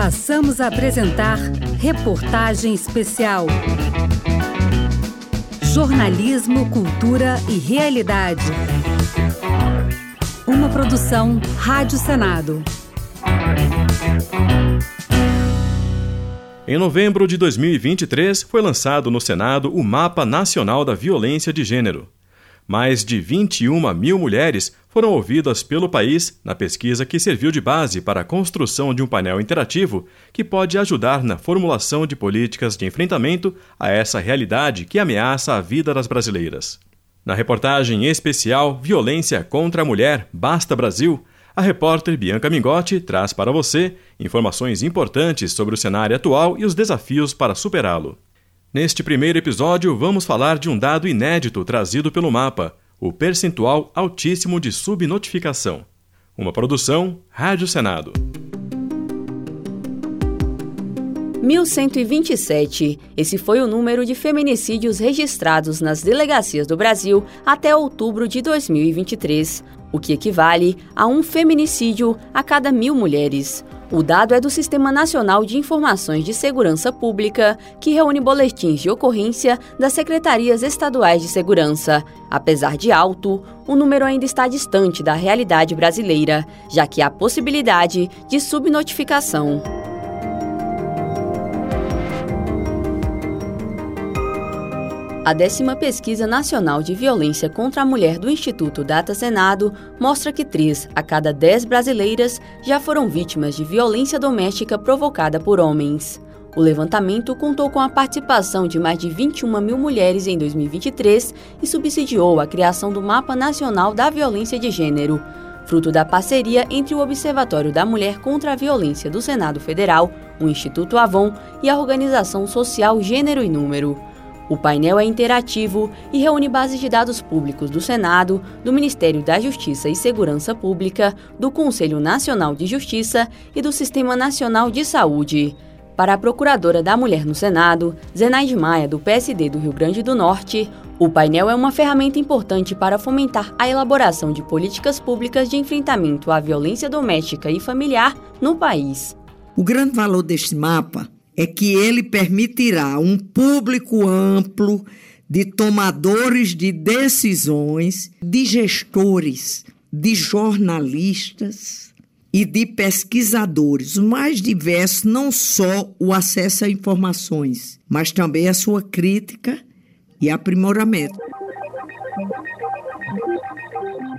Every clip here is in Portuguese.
Passamos a apresentar Reportagem Especial. Jornalismo, Cultura e Realidade. Uma produção Rádio Senado. Em novembro de 2023, foi lançado no Senado o Mapa Nacional da Violência de Gênero. Mais de 21 mil mulheres foram ouvidas pelo país na pesquisa que serviu de base para a construção de um painel interativo que pode ajudar na formulação de políticas de enfrentamento a essa realidade que ameaça a vida das brasileiras. Na reportagem especial Violência contra a Mulher Basta Brasil, a repórter Bianca Mingotti traz para você informações importantes sobre o cenário atual e os desafios para superá-lo. Neste primeiro episódio, vamos falar de um dado inédito trazido pelo mapa, o percentual altíssimo de subnotificação. Uma produção Rádio Senado. 1127. Esse foi o número de feminicídios registrados nas delegacias do Brasil até outubro de 2023, o que equivale a um feminicídio a cada mil mulheres. O dado é do Sistema Nacional de Informações de Segurança Pública, que reúne boletins de ocorrência das secretarias estaduais de segurança. Apesar de alto, o número ainda está distante da realidade brasileira, já que há possibilidade de subnotificação. A décima Pesquisa Nacional de Violência contra a Mulher do Instituto Data Senado mostra que 3 a cada 10 brasileiras já foram vítimas de violência doméstica provocada por homens. O levantamento contou com a participação de mais de 21 mil mulheres em 2023 e subsidiou a criação do Mapa Nacional da Violência de Gênero, fruto da parceria entre o Observatório da Mulher contra a Violência do Senado Federal, o Instituto Avon e a organização social Gênero e Número. O painel é interativo e reúne bases de dados públicos do Senado, do Ministério da Justiça e Segurança Pública, do Conselho Nacional de Justiça e do Sistema Nacional de Saúde. Para a Procuradora da Mulher no Senado, Zenaide Maia, do PSD do Rio Grande do Norte, o painel é uma ferramenta importante para fomentar a elaboração de políticas públicas de enfrentamento à violência doméstica e familiar no país. O grande valor deste mapa é que ele permitirá um público amplo de tomadores de decisões, de gestores, de jornalistas e de pesquisadores, mais diversos, não só o acesso a informações, mas também a sua crítica e aprimoramento.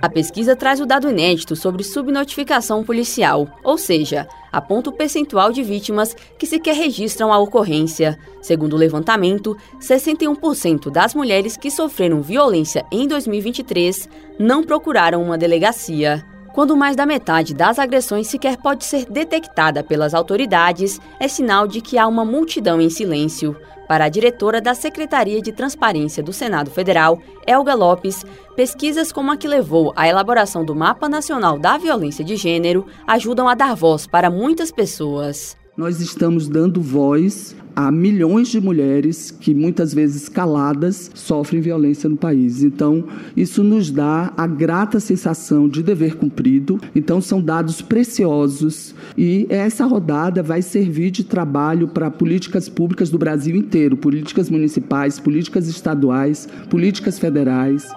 A pesquisa traz o dado inédito sobre subnotificação policial, ou seja, aponta o percentual de vítimas que sequer registram a ocorrência. Segundo o levantamento, 61% das mulheres que sofreram violência em 2023 não procuraram uma delegacia. Quando mais da metade das agressões sequer pode ser detectada pelas autoridades, é sinal de que há uma multidão em silêncio. Para a diretora da Secretaria de Transparência do Senado Federal, Elga Lopes, pesquisas como a que levou à elaboração do Mapa Nacional da Violência de Gênero ajudam a dar voz para muitas pessoas. Nós estamos dando voz a milhões de mulheres que muitas vezes caladas sofrem violência no país. Então, isso nos dá a grata sensação de dever cumprido. Então, são dados preciosos e essa rodada vai servir de trabalho para políticas públicas do Brasil inteiro, políticas municipais, políticas estaduais, políticas federais.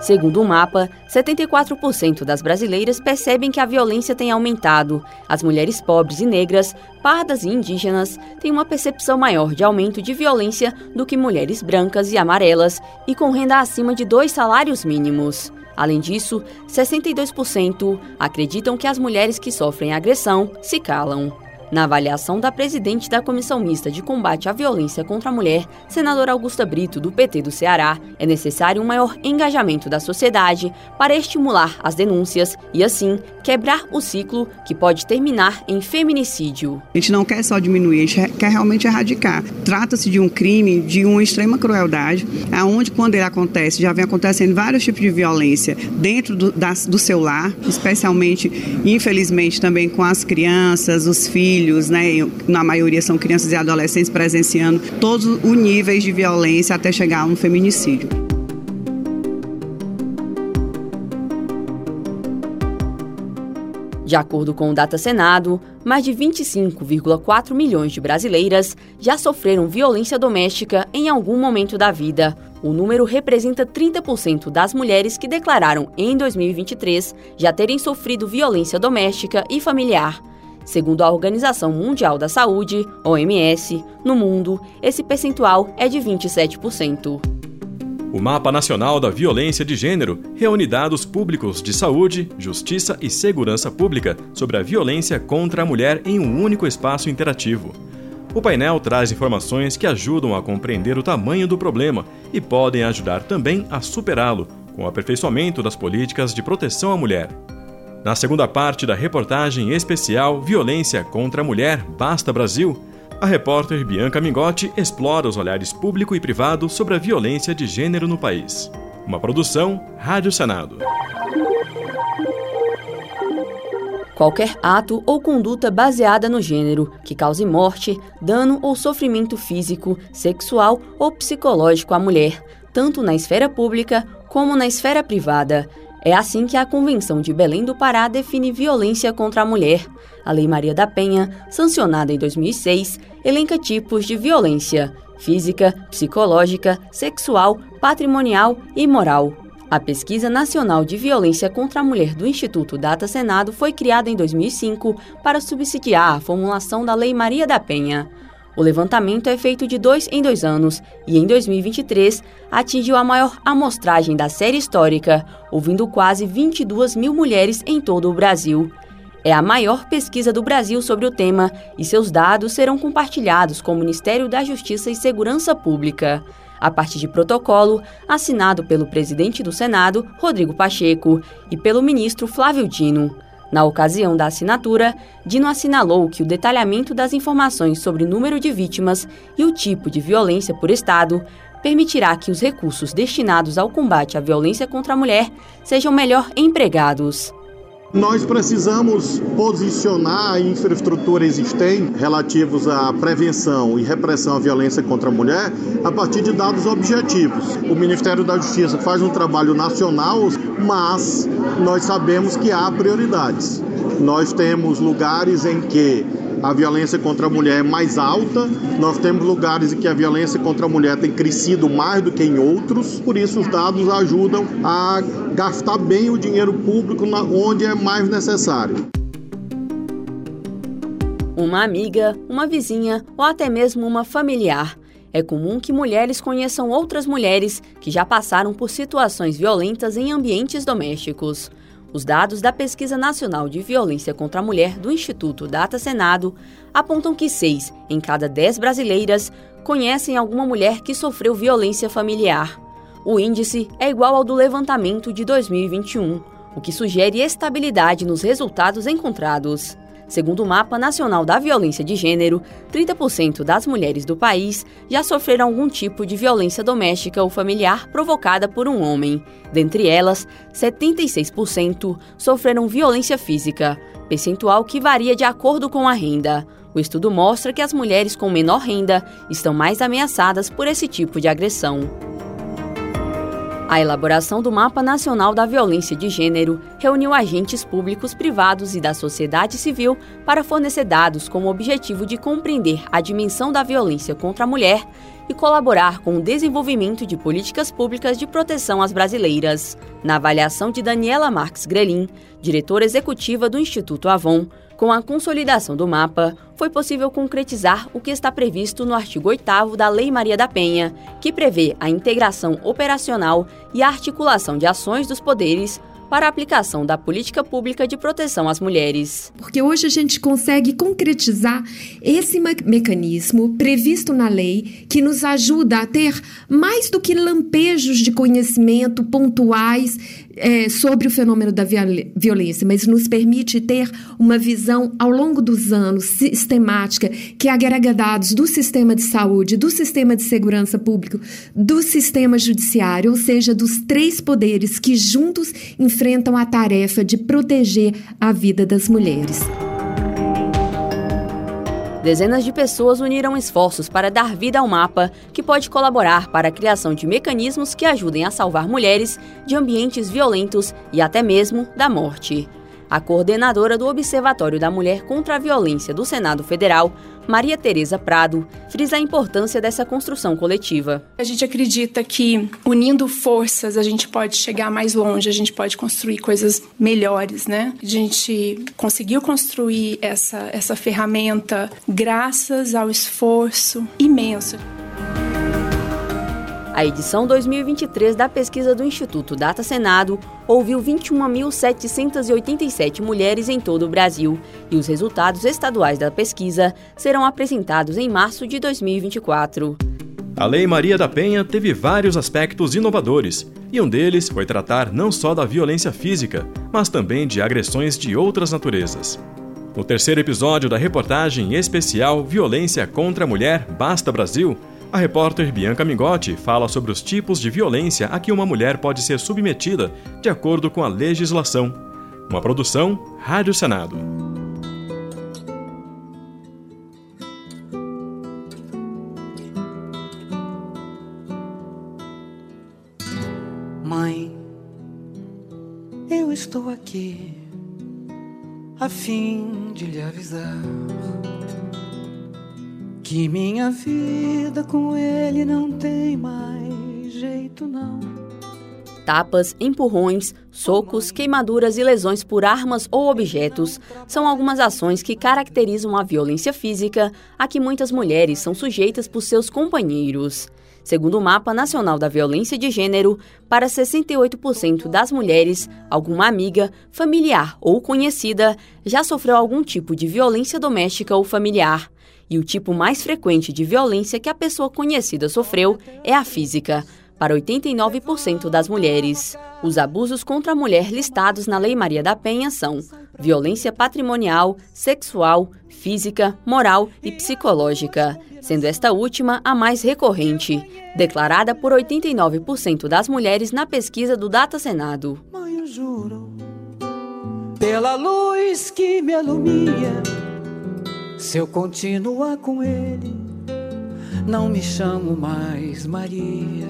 Segundo o mapa, 74% das brasileiras percebem que a violência tem aumentado. As mulheres pobres e negras, pardas e indígenas têm uma percepção maior de aumento de violência do que mulheres brancas e amarelas e com renda acima de dois salários mínimos. Além disso, 62% acreditam que as mulheres que sofrem agressão se calam. Na avaliação da presidente da Comissão Mista de Combate à Violência contra a Mulher, senadora Augusta Brito, do PT do Ceará, é necessário um maior engajamento da sociedade para estimular as denúncias e, assim, quebrar o ciclo que pode terminar em feminicídio. A gente não quer só diminuir, a gente quer realmente erradicar. Trata-se de um crime de uma extrema crueldade, aonde quando ele acontece, já vem acontecendo vários tipos de violência dentro do, da, do seu lar, especialmente, infelizmente, também com as crianças, os filhos, filhos, né, na maioria são crianças e adolescentes presenciando todos os níveis de violência até chegar a um feminicídio. De acordo com o Data Senado, mais de 25,4 milhões de brasileiras já sofreram violência doméstica em algum momento da vida. O número representa 30% das mulheres que declararam em 2023 já terem sofrido violência doméstica e familiar. Segundo a Organização Mundial da Saúde, OMS, no mundo, esse percentual é de 27%. O Mapa Nacional da Violência de Gênero reúne dados públicos de saúde, justiça e segurança pública sobre a violência contra a mulher em um único espaço interativo. O painel traz informações que ajudam a compreender o tamanho do problema e podem ajudar também a superá-lo, com o aperfeiçoamento das políticas de proteção à mulher. Na segunda parte da reportagem especial Violência contra a Mulher Basta Brasil, a repórter Bianca Mingotti explora os olhares público e privado sobre a violência de gênero no país. Uma produção Rádio Senado. Qualquer ato ou conduta baseada no gênero que cause morte, dano ou sofrimento físico, sexual ou psicológico à mulher, tanto na esfera pública como na esfera privada, é assim que a Convenção de Belém do Pará define violência contra a mulher. A Lei Maria da Penha, sancionada em 2006, elenca tipos de violência: física, psicológica, sexual, patrimonial e moral. A Pesquisa Nacional de Violência contra a Mulher do Instituto Data Senado foi criada em 2005 para subsidiar a formulação da Lei Maria da Penha. O levantamento é feito de dois em dois anos e, em 2023, atingiu a maior amostragem da série histórica, ouvindo quase 22 mil mulheres em todo o Brasil. É a maior pesquisa do Brasil sobre o tema e seus dados serão compartilhados com o Ministério da Justiça e Segurança Pública. A partir de protocolo assinado pelo presidente do Senado, Rodrigo Pacheco, e pelo ministro Flávio Dino. Na ocasião da assinatura, Dino assinalou que o detalhamento das informações sobre número de vítimas e o tipo de violência por Estado permitirá que os recursos destinados ao combate à violência contra a mulher sejam melhor empregados. Nós precisamos posicionar a infraestrutura existente relativos à prevenção e repressão à violência contra a mulher a partir de dados objetivos. O Ministério da Justiça faz um trabalho nacional, mas nós sabemos que há prioridades. Nós temos lugares em que a violência contra a mulher é mais alta. Nós temos lugares em que a violência contra a mulher tem crescido mais do que em outros, por isso os dados ajudam a gastar bem o dinheiro público onde é mais necessário. Uma amiga, uma vizinha ou até mesmo uma familiar. É comum que mulheres conheçam outras mulheres que já passaram por situações violentas em ambientes domésticos. Os dados da Pesquisa Nacional de Violência contra a Mulher do Instituto Data Senado apontam que seis em cada dez brasileiras conhecem alguma mulher que sofreu violência familiar. O índice é igual ao do levantamento de 2021, o que sugere estabilidade nos resultados encontrados. Segundo o Mapa Nacional da Violência de Gênero, 30% das mulheres do país já sofreram algum tipo de violência doméstica ou familiar provocada por um homem. Dentre elas, 76% sofreram violência física, percentual que varia de acordo com a renda. O estudo mostra que as mulheres com menor renda estão mais ameaçadas por esse tipo de agressão. A elaboração do Mapa Nacional da Violência de Gênero reuniu agentes públicos, privados e da sociedade civil para fornecer dados com o objetivo de compreender a dimensão da violência contra a mulher e colaborar com o desenvolvimento de políticas públicas de proteção às brasileiras. Na avaliação de Daniela Marques Grelin, diretora executiva do Instituto Avon, com a consolidação do mapa, foi possível concretizar o que está previsto no artigo 8 da Lei Maria da Penha, que prevê a integração operacional e a articulação de ações dos poderes para a aplicação da política pública de proteção às mulheres. Porque hoje a gente consegue concretizar esse mecanismo previsto na lei que nos ajuda a ter mais do que lampejos de conhecimento pontuais é, sobre o fenômeno da violência, mas nos permite ter uma visão ao longo dos anos sistemática que agrega dados do sistema de saúde, do sistema de segurança pública, do sistema judiciário, ou seja, dos três poderes que juntos enfrentam a tarefa de proteger a vida das mulheres. Dezenas de pessoas uniram esforços para dar vida ao mapa, que pode colaborar para a criação de mecanismos que ajudem a salvar mulheres de ambientes violentos e até mesmo da morte. A coordenadora do Observatório da Mulher contra a Violência do Senado Federal, Maria Tereza Prado, frisa a importância dessa construção coletiva. A gente acredita que unindo forças a gente pode chegar mais longe, a gente pode construir coisas melhores, né? A gente conseguiu construir essa, essa ferramenta graças ao esforço imenso. A edição 2023 da pesquisa do Instituto Data Senado ouviu 21.787 mulheres em todo o Brasil e os resultados estaduais da pesquisa serão apresentados em março de 2024. A Lei Maria da Penha teve vários aspectos inovadores, e um deles foi tratar não só da violência física, mas também de agressões de outras naturezas. No terceiro episódio da reportagem especial Violência contra a Mulher Basta Brasil, a repórter Bianca Mingotti fala sobre os tipos de violência a que uma mulher pode ser submetida de acordo com a legislação. Uma produção Rádio Senado. Mãe, eu estou aqui a fim de lhe avisar que minha vida com ele não tem mais jeito não. Tapas, empurrões, socos, queimaduras e lesões por armas ou objetos são algumas ações que caracterizam a violência física a que muitas mulheres são sujeitas por seus companheiros. Segundo o Mapa Nacional da Violência de Gênero, para 68% das mulheres, alguma amiga, familiar ou conhecida já sofreu algum tipo de violência doméstica ou familiar. E o tipo mais frequente de violência que a pessoa conhecida sofreu é a física, para 89% das mulheres. Os abusos contra a mulher listados na Lei Maria da Penha são violência patrimonial, sexual, física, moral e psicológica, sendo esta última a mais recorrente, declarada por 89% das mulheres na pesquisa do Data Senado. Mãe, eu juro, pela luz que me alumia se eu continuar com ele, não me chamo mais Maria.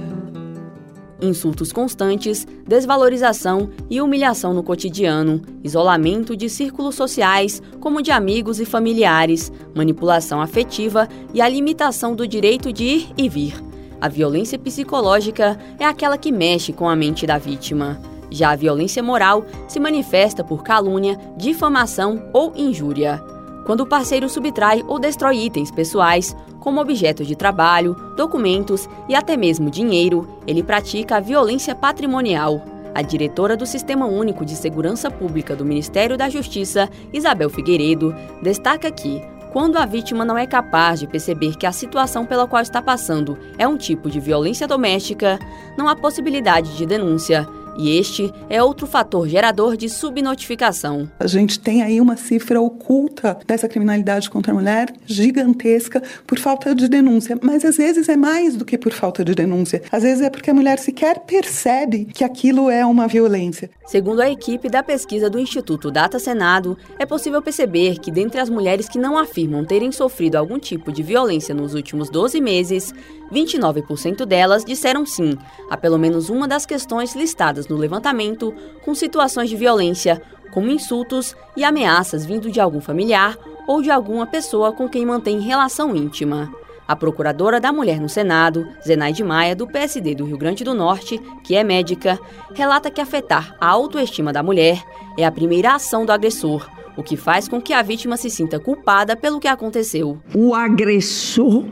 Insultos constantes, desvalorização e humilhação no cotidiano, isolamento de círculos sociais, como de amigos e familiares, manipulação afetiva e a limitação do direito de ir e vir. A violência psicológica é aquela que mexe com a mente da vítima. Já a violência moral se manifesta por calúnia, difamação ou injúria quando o parceiro subtrai ou destrói itens pessoais, como objetos de trabalho, documentos e até mesmo dinheiro, ele pratica a violência patrimonial. A diretora do Sistema Único de Segurança Pública do Ministério da Justiça, Isabel Figueiredo, destaca que, quando a vítima não é capaz de perceber que a situação pela qual está passando é um tipo de violência doméstica, não há possibilidade de denúncia e este é outro fator gerador de subnotificação. A gente tem aí uma cifra oculta dessa criminalidade contra a mulher gigantesca por falta de denúncia, mas às vezes é mais do que por falta de denúncia. Às vezes é porque a mulher sequer percebe que aquilo é uma violência. Segundo a equipe da pesquisa do Instituto Data Senado, é possível perceber que dentre as mulheres que não afirmam terem sofrido algum tipo de violência nos últimos 12 meses, 29% delas disseram sim a pelo menos uma das questões listadas no levantamento com situações de violência, como insultos e ameaças vindo de algum familiar ou de alguma pessoa com quem mantém relação íntima. A procuradora da mulher no Senado, Zenaide Maia, do PSD do Rio Grande do Norte, que é médica, relata que afetar a autoestima da mulher é a primeira ação do agressor, o que faz com que a vítima se sinta culpada pelo que aconteceu. O agressor,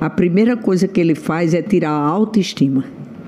a primeira coisa que ele faz é tirar a autoestima.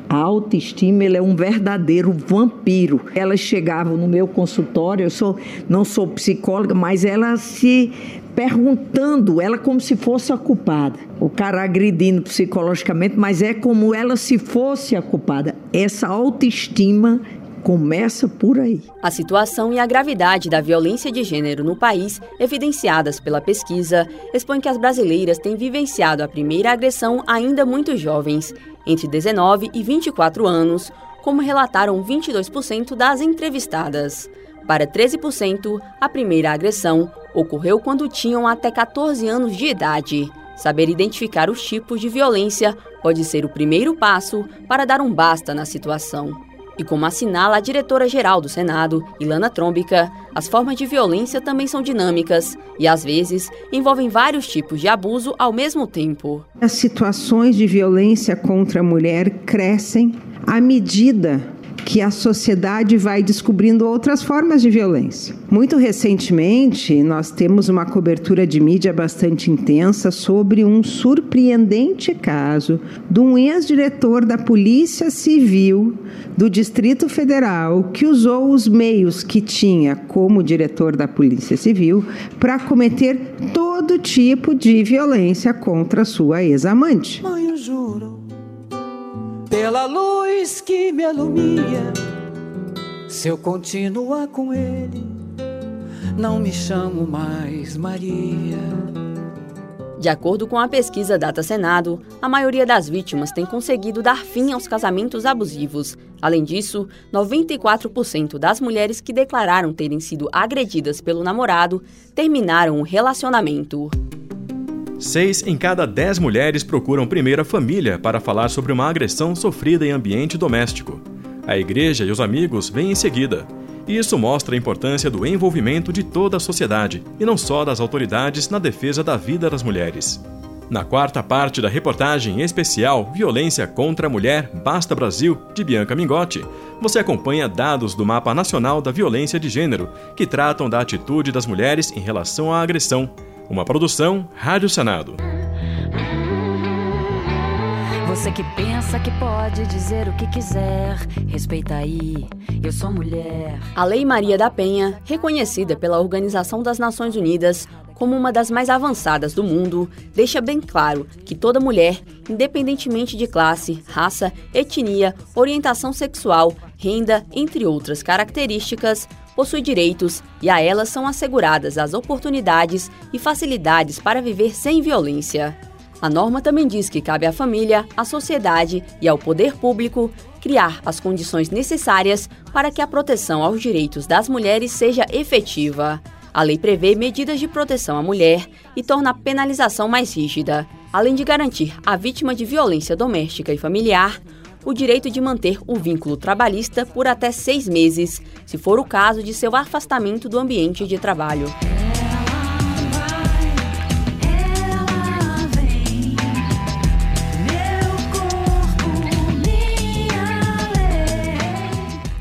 A autoestima ele é um verdadeiro vampiro. Elas chegavam no meu consultório, eu sou, não sou psicóloga, mas elas se perguntando, ela como se fosse a culpada. O cara agredindo psicologicamente, mas é como ela se fosse a culpada. Essa autoestima começa por aí. A situação e a gravidade da violência de gênero no país, evidenciadas pela pesquisa, expõe que as brasileiras têm vivenciado a primeira agressão ainda muito jovens, entre 19 e 24 anos, como relataram 22% das entrevistadas. Para 13%, a primeira agressão ocorreu quando tinham até 14 anos de idade. Saber identificar os tipos de violência pode ser o primeiro passo para dar um basta na situação. E como assinala a diretora-geral do Senado, Ilana Trombica, as formas de violência também são dinâmicas e, às vezes, envolvem vários tipos de abuso ao mesmo tempo. As situações de violência contra a mulher crescem à medida que a sociedade vai descobrindo outras formas de violência. Muito recentemente, nós temos uma cobertura de mídia bastante intensa sobre um surpreendente caso de um ex-diretor da Polícia Civil do Distrito Federal que usou os meios que tinha como diretor da Polícia Civil para cometer todo tipo de violência contra sua ex-amante. Mãe, eu juro pela luz que me alumia. Se eu continuar com ele, não me chamo mais Maria. De acordo com a pesquisa Data Senado, a maioria das vítimas tem conseguido dar fim aos casamentos abusivos. Além disso, 94% das mulheres que declararam terem sido agredidas pelo namorado terminaram o relacionamento. Seis em cada dez mulheres procuram primeiro a família para falar sobre uma agressão sofrida em ambiente doméstico. A igreja e os amigos vêm em seguida. E isso mostra a importância do envolvimento de toda a sociedade, e não só das autoridades na defesa da vida das mulheres. Na quarta parte da reportagem especial Violência contra a Mulher Basta Brasil, de Bianca Mingotti, você acompanha dados do Mapa Nacional da Violência de Gênero, que tratam da atitude das mulheres em relação à agressão uma produção Rádio Senado. Você que pensa que pode dizer o que quiser, respeita aí, eu sou mulher. A Lei Maria da Penha, reconhecida pela Organização das Nações Unidas como uma das mais avançadas do mundo, deixa bem claro que toda mulher, independentemente de classe, raça, etnia, orientação sexual, renda, entre outras características, possui direitos e a elas são asseguradas as oportunidades e facilidades para viver sem violência. A norma também diz que cabe à família, à sociedade e ao poder público criar as condições necessárias para que a proteção aos direitos das mulheres seja efetiva. A lei prevê medidas de proteção à mulher e torna a penalização mais rígida, além de garantir à vítima de violência doméstica e familiar o direito de manter o vínculo trabalhista por até seis meses, se for o caso de seu afastamento do ambiente de trabalho.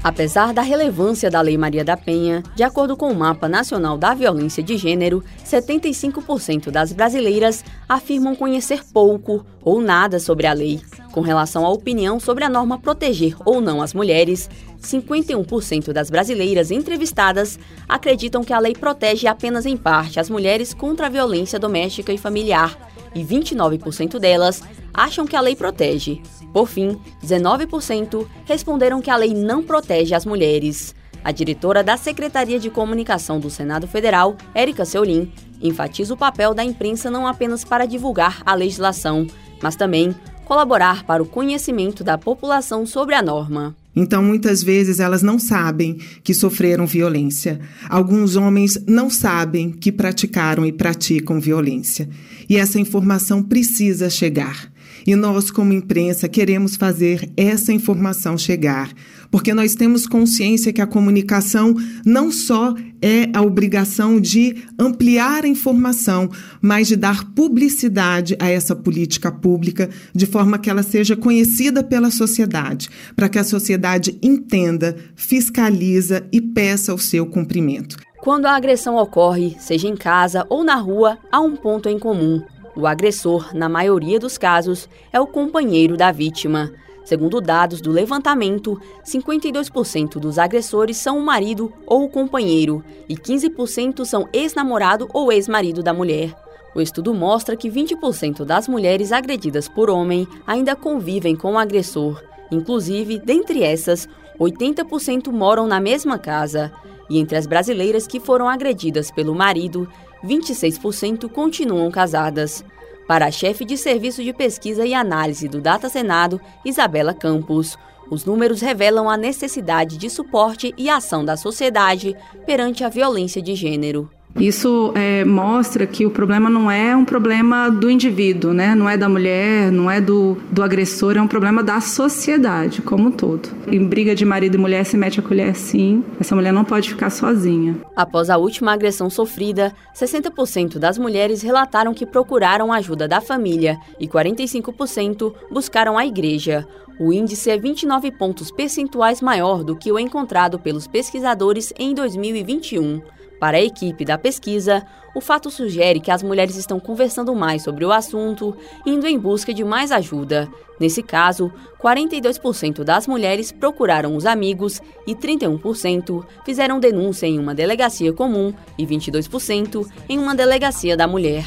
Apesar da relevância da Lei Maria da Penha, de acordo com o Mapa Nacional da Violência de Gênero, 75% das brasileiras afirmam conhecer pouco ou nada sobre a lei. Com relação à opinião sobre a norma proteger ou não as mulheres, 51% das brasileiras entrevistadas acreditam que a lei protege apenas em parte as mulheres contra a violência doméstica e familiar, e 29% delas acham que a lei protege. Por fim, 19% responderam que a lei não protege as mulheres. A diretora da Secretaria de Comunicação do Senado Federal, Érica Seulin, enfatiza o papel da imprensa não apenas para divulgar a legislação, mas também colaborar para o conhecimento da população sobre a norma. Então, muitas vezes elas não sabem que sofreram violência. Alguns homens não sabem que praticaram e praticam violência. E essa informação precisa chegar. E nós, como imprensa, queremos fazer essa informação chegar, porque nós temos consciência que a comunicação não só é a obrigação de ampliar a informação, mas de dar publicidade a essa política pública, de forma que ela seja conhecida pela sociedade, para que a sociedade entenda, fiscaliza e peça o seu cumprimento. Quando a agressão ocorre, seja em casa ou na rua, há um ponto em comum o agressor, na maioria dos casos, é o companheiro da vítima. Segundo dados do levantamento, 52% dos agressores são o marido ou o companheiro e 15% são ex-namorado ou ex-marido da mulher. O estudo mostra que 20% das mulheres agredidas por homem ainda convivem com o agressor. Inclusive, dentre essas, 80% moram na mesma casa. E entre as brasileiras que foram agredidas pelo marido, 26% continuam casadas. Para a chefe de Serviço de Pesquisa e Análise do Data Senado, Isabela Campos, os números revelam a necessidade de suporte e ação da sociedade perante a violência de gênero. Isso é, mostra que o problema não é um problema do indivíduo, né? não é da mulher, não é do, do agressor, é um problema da sociedade como um todo. Em briga de marido e mulher se mete a colher sim, essa mulher não pode ficar sozinha. Após a última agressão sofrida, 60% das mulheres relataram que procuraram ajuda da família e 45% buscaram a igreja. O índice é 29 pontos percentuais maior do que o encontrado pelos pesquisadores em 2021. Para a equipe da pesquisa, o fato sugere que as mulheres estão conversando mais sobre o assunto, indo em busca de mais ajuda. Nesse caso, 42% das mulheres procuraram os amigos e 31% fizeram denúncia em uma delegacia comum e 22% em uma delegacia da mulher.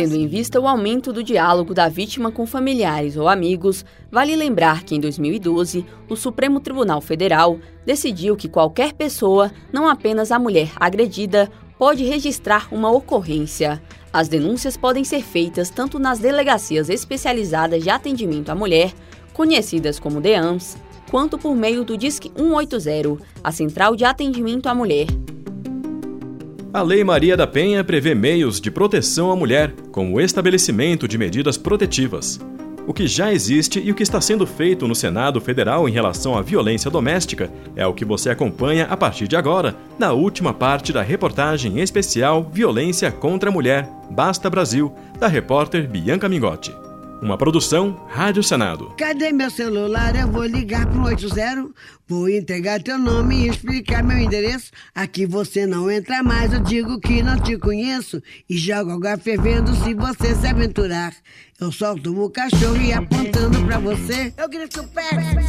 Tendo em vista o aumento do diálogo da vítima com familiares ou amigos, vale lembrar que em 2012, o Supremo Tribunal Federal decidiu que qualquer pessoa, não apenas a mulher agredida, pode registrar uma ocorrência. As denúncias podem ser feitas tanto nas delegacias especializadas de atendimento à mulher, conhecidas como DEAMS, quanto por meio do Disque 180, a Central de Atendimento à Mulher. A Lei Maria da Penha prevê meios de proteção à mulher, como o estabelecimento de medidas protetivas. O que já existe e o que está sendo feito no Senado Federal em relação à violência doméstica é o que você acompanha a partir de agora, na última parte da reportagem especial Violência contra a Mulher Basta Brasil, da repórter Bianca Mingotti. Uma produção Rádio Senado. Cadê meu celular? Eu vou ligar pro 80. Vou entregar teu nome e explicar meu endereço. Aqui você não entra mais, eu digo que não te conheço. E jogo água fervendo se você se aventurar. Eu solto o cachorro e apontando pra você. Eu grito perto.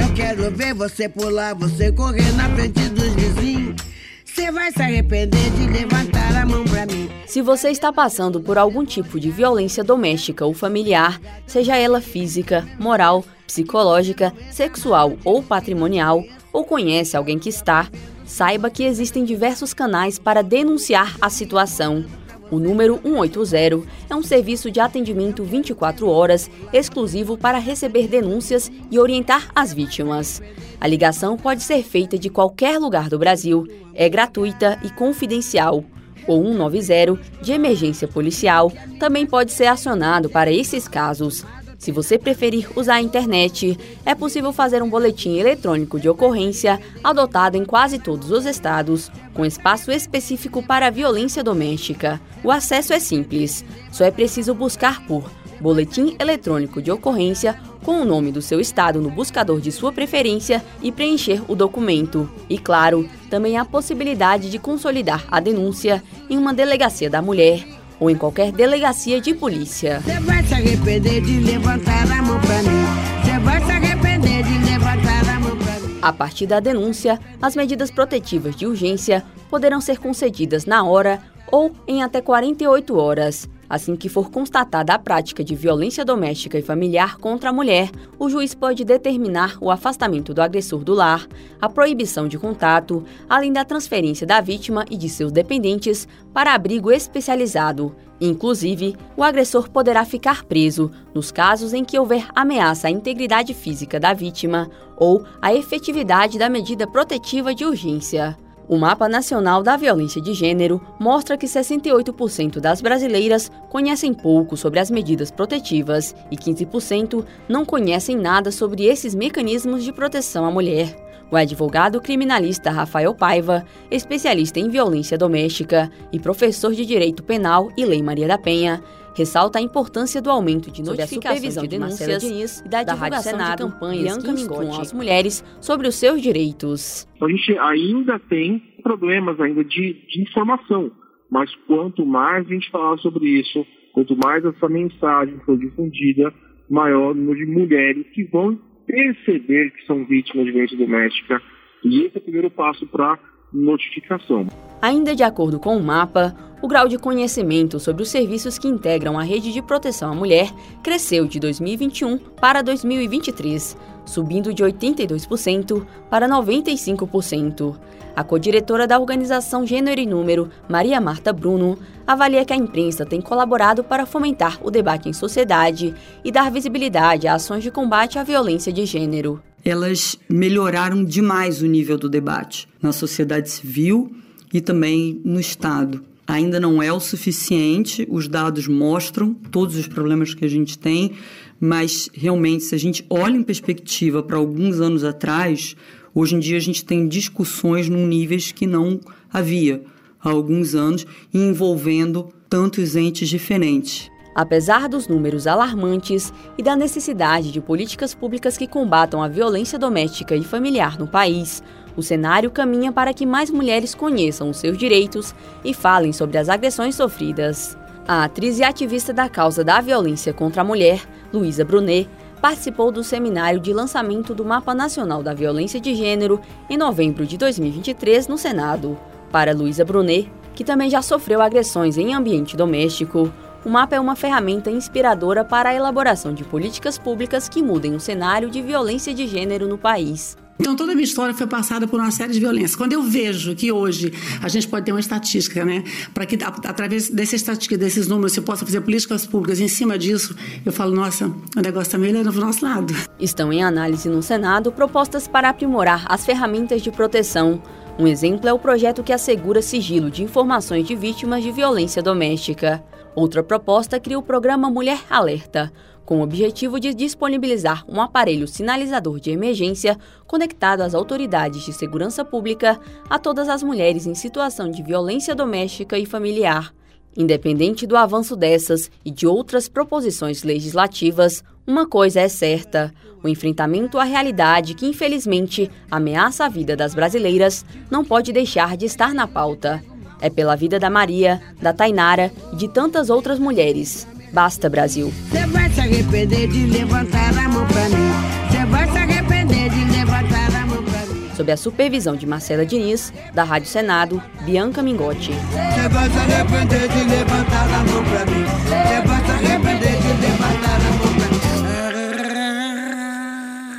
Eu quero ver você pular, você correr na frente dos vizinhos. Você vai se arrepender de levantar a mão pra mim. Se você está passando por algum tipo de violência doméstica ou familiar, seja ela física, moral, psicológica, sexual ou patrimonial, ou conhece alguém que está, saiba que existem diversos canais para denunciar a situação. O número 180 é um serviço de atendimento 24 horas exclusivo para receber denúncias e orientar as vítimas. A ligação pode ser feita de qualquer lugar do Brasil, é gratuita e confidencial. O 190 de emergência policial também pode ser acionado para esses casos. Se você preferir usar a internet, é possível fazer um boletim eletrônico de ocorrência adotado em quase todos os estados, com espaço específico para a violência doméstica. O acesso é simples, só é preciso buscar por Boletim Eletrônico de Ocorrência com o nome do seu estado no buscador de sua preferência e preencher o documento. E claro, também há a possibilidade de consolidar a denúncia em uma delegacia da mulher ou em qualquer delegacia de polícia. Você vai se arrepender de levantar a mão pra mim. Você vai se arrepender de levantar a mão pra mim. A partir da denúncia, as medidas protetivas de urgência poderão ser concedidas na hora ou em até 48 horas. Assim que for constatada a prática de violência doméstica e familiar contra a mulher, o juiz pode determinar o afastamento do agressor do lar, a proibição de contato, além da transferência da vítima e de seus dependentes para abrigo especializado. Inclusive, o agressor poderá ficar preso nos casos em que houver ameaça à integridade física da vítima ou à efetividade da medida protetiva de urgência. O Mapa Nacional da Violência de Gênero mostra que 68% das brasileiras conhecem pouco sobre as medidas protetivas e 15% não conhecem nada sobre esses mecanismos de proteção à mulher. O advogado criminalista Rafael Paiva, especialista em violência doméstica e professor de Direito Penal e Lei Maria da Penha, ressalta a importância do aumento de notificação de, de denúncias Diniz, e da, da divulgação Senado, de campanhas que instruam as mulheres sobre os seus direitos. A gente ainda tem problemas ainda de, de informação, mas quanto mais a gente falar sobre isso, quanto mais essa mensagem for difundida, maior o número de mulheres que vão perceber que são vítimas de violência doméstica. E esse é o primeiro passo para notificação. Ainda de acordo com o mapa, o grau de conhecimento sobre os serviços que integram a rede de proteção à mulher cresceu de 2021 para 2023, subindo de 82% para 95%. A codiretora da organização Gênero e Número, Maria Marta Bruno, avalia que a imprensa tem colaborado para fomentar o debate em sociedade e dar visibilidade a ações de combate à violência de gênero. Elas melhoraram demais o nível do debate na sociedade civil e também no Estado. Ainda não é o suficiente, os dados mostram todos os problemas que a gente tem, mas realmente, se a gente olha em perspectiva para alguns anos atrás, hoje em dia a gente tem discussões num níveis que não havia há alguns anos, envolvendo tantos entes diferentes. Apesar dos números alarmantes e da necessidade de políticas públicas que combatam a violência doméstica e familiar no país, o cenário caminha para que mais mulheres conheçam os seus direitos e falem sobre as agressões sofridas. A atriz e ativista da causa da violência contra a mulher, Luísa Brunet, participou do seminário de lançamento do Mapa Nacional da Violência de Gênero em novembro de 2023 no Senado. Para Luísa Brunet, que também já sofreu agressões em ambiente doméstico, o mapa é uma ferramenta inspiradora para a elaboração de políticas públicas que mudem o cenário de violência de gênero no país. Então, toda a minha história foi passada por uma série de violências. Quando eu vejo que hoje a gente pode ter uma estatística, né, para que através dessa estatística, desses números, se possa fazer políticas públicas em cima disso, eu falo, nossa, o negócio está melhorando para o nosso lado. Estão em análise no Senado propostas para aprimorar as ferramentas de proteção. Um exemplo é o projeto que assegura sigilo de informações de vítimas de violência doméstica. Outra proposta cria o programa Mulher Alerta, com o objetivo de disponibilizar um aparelho sinalizador de emergência conectado às autoridades de segurança pública a todas as mulheres em situação de violência doméstica e familiar. Independente do avanço dessas e de outras proposições legislativas, uma coisa é certa: o enfrentamento à realidade que, infelizmente, ameaça a vida das brasileiras não pode deixar de estar na pauta. É pela vida da Maria, da Tainara e de tantas outras mulheres. Basta, Brasil. Você vai se arrepender de levantar a mão pra mim. Você vai se arrepender de levantar a mão pra mim. Sob a supervisão de Marcela Diniz, da Rádio Senado, Bianca Mingotti. Você vai se arrepender de levantar a mão pra mim. Você vai se arrepender de levantar a mão pra mim.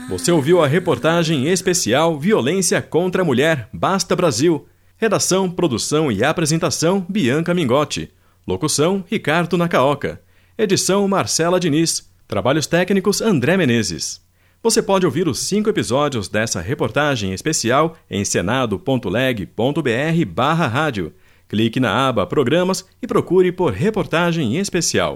Você ouviu a reportagem especial Violência contra a Mulher, Basta Brasil. Redação, produção e apresentação Bianca Mingotti. Locução Ricardo Nakaoka. Edição Marcela Diniz. Trabalhos técnicos André Menezes. Você pode ouvir os cinco episódios dessa reportagem especial em senado.leg.br rádio. Clique na aba Programas e procure por Reportagem Especial.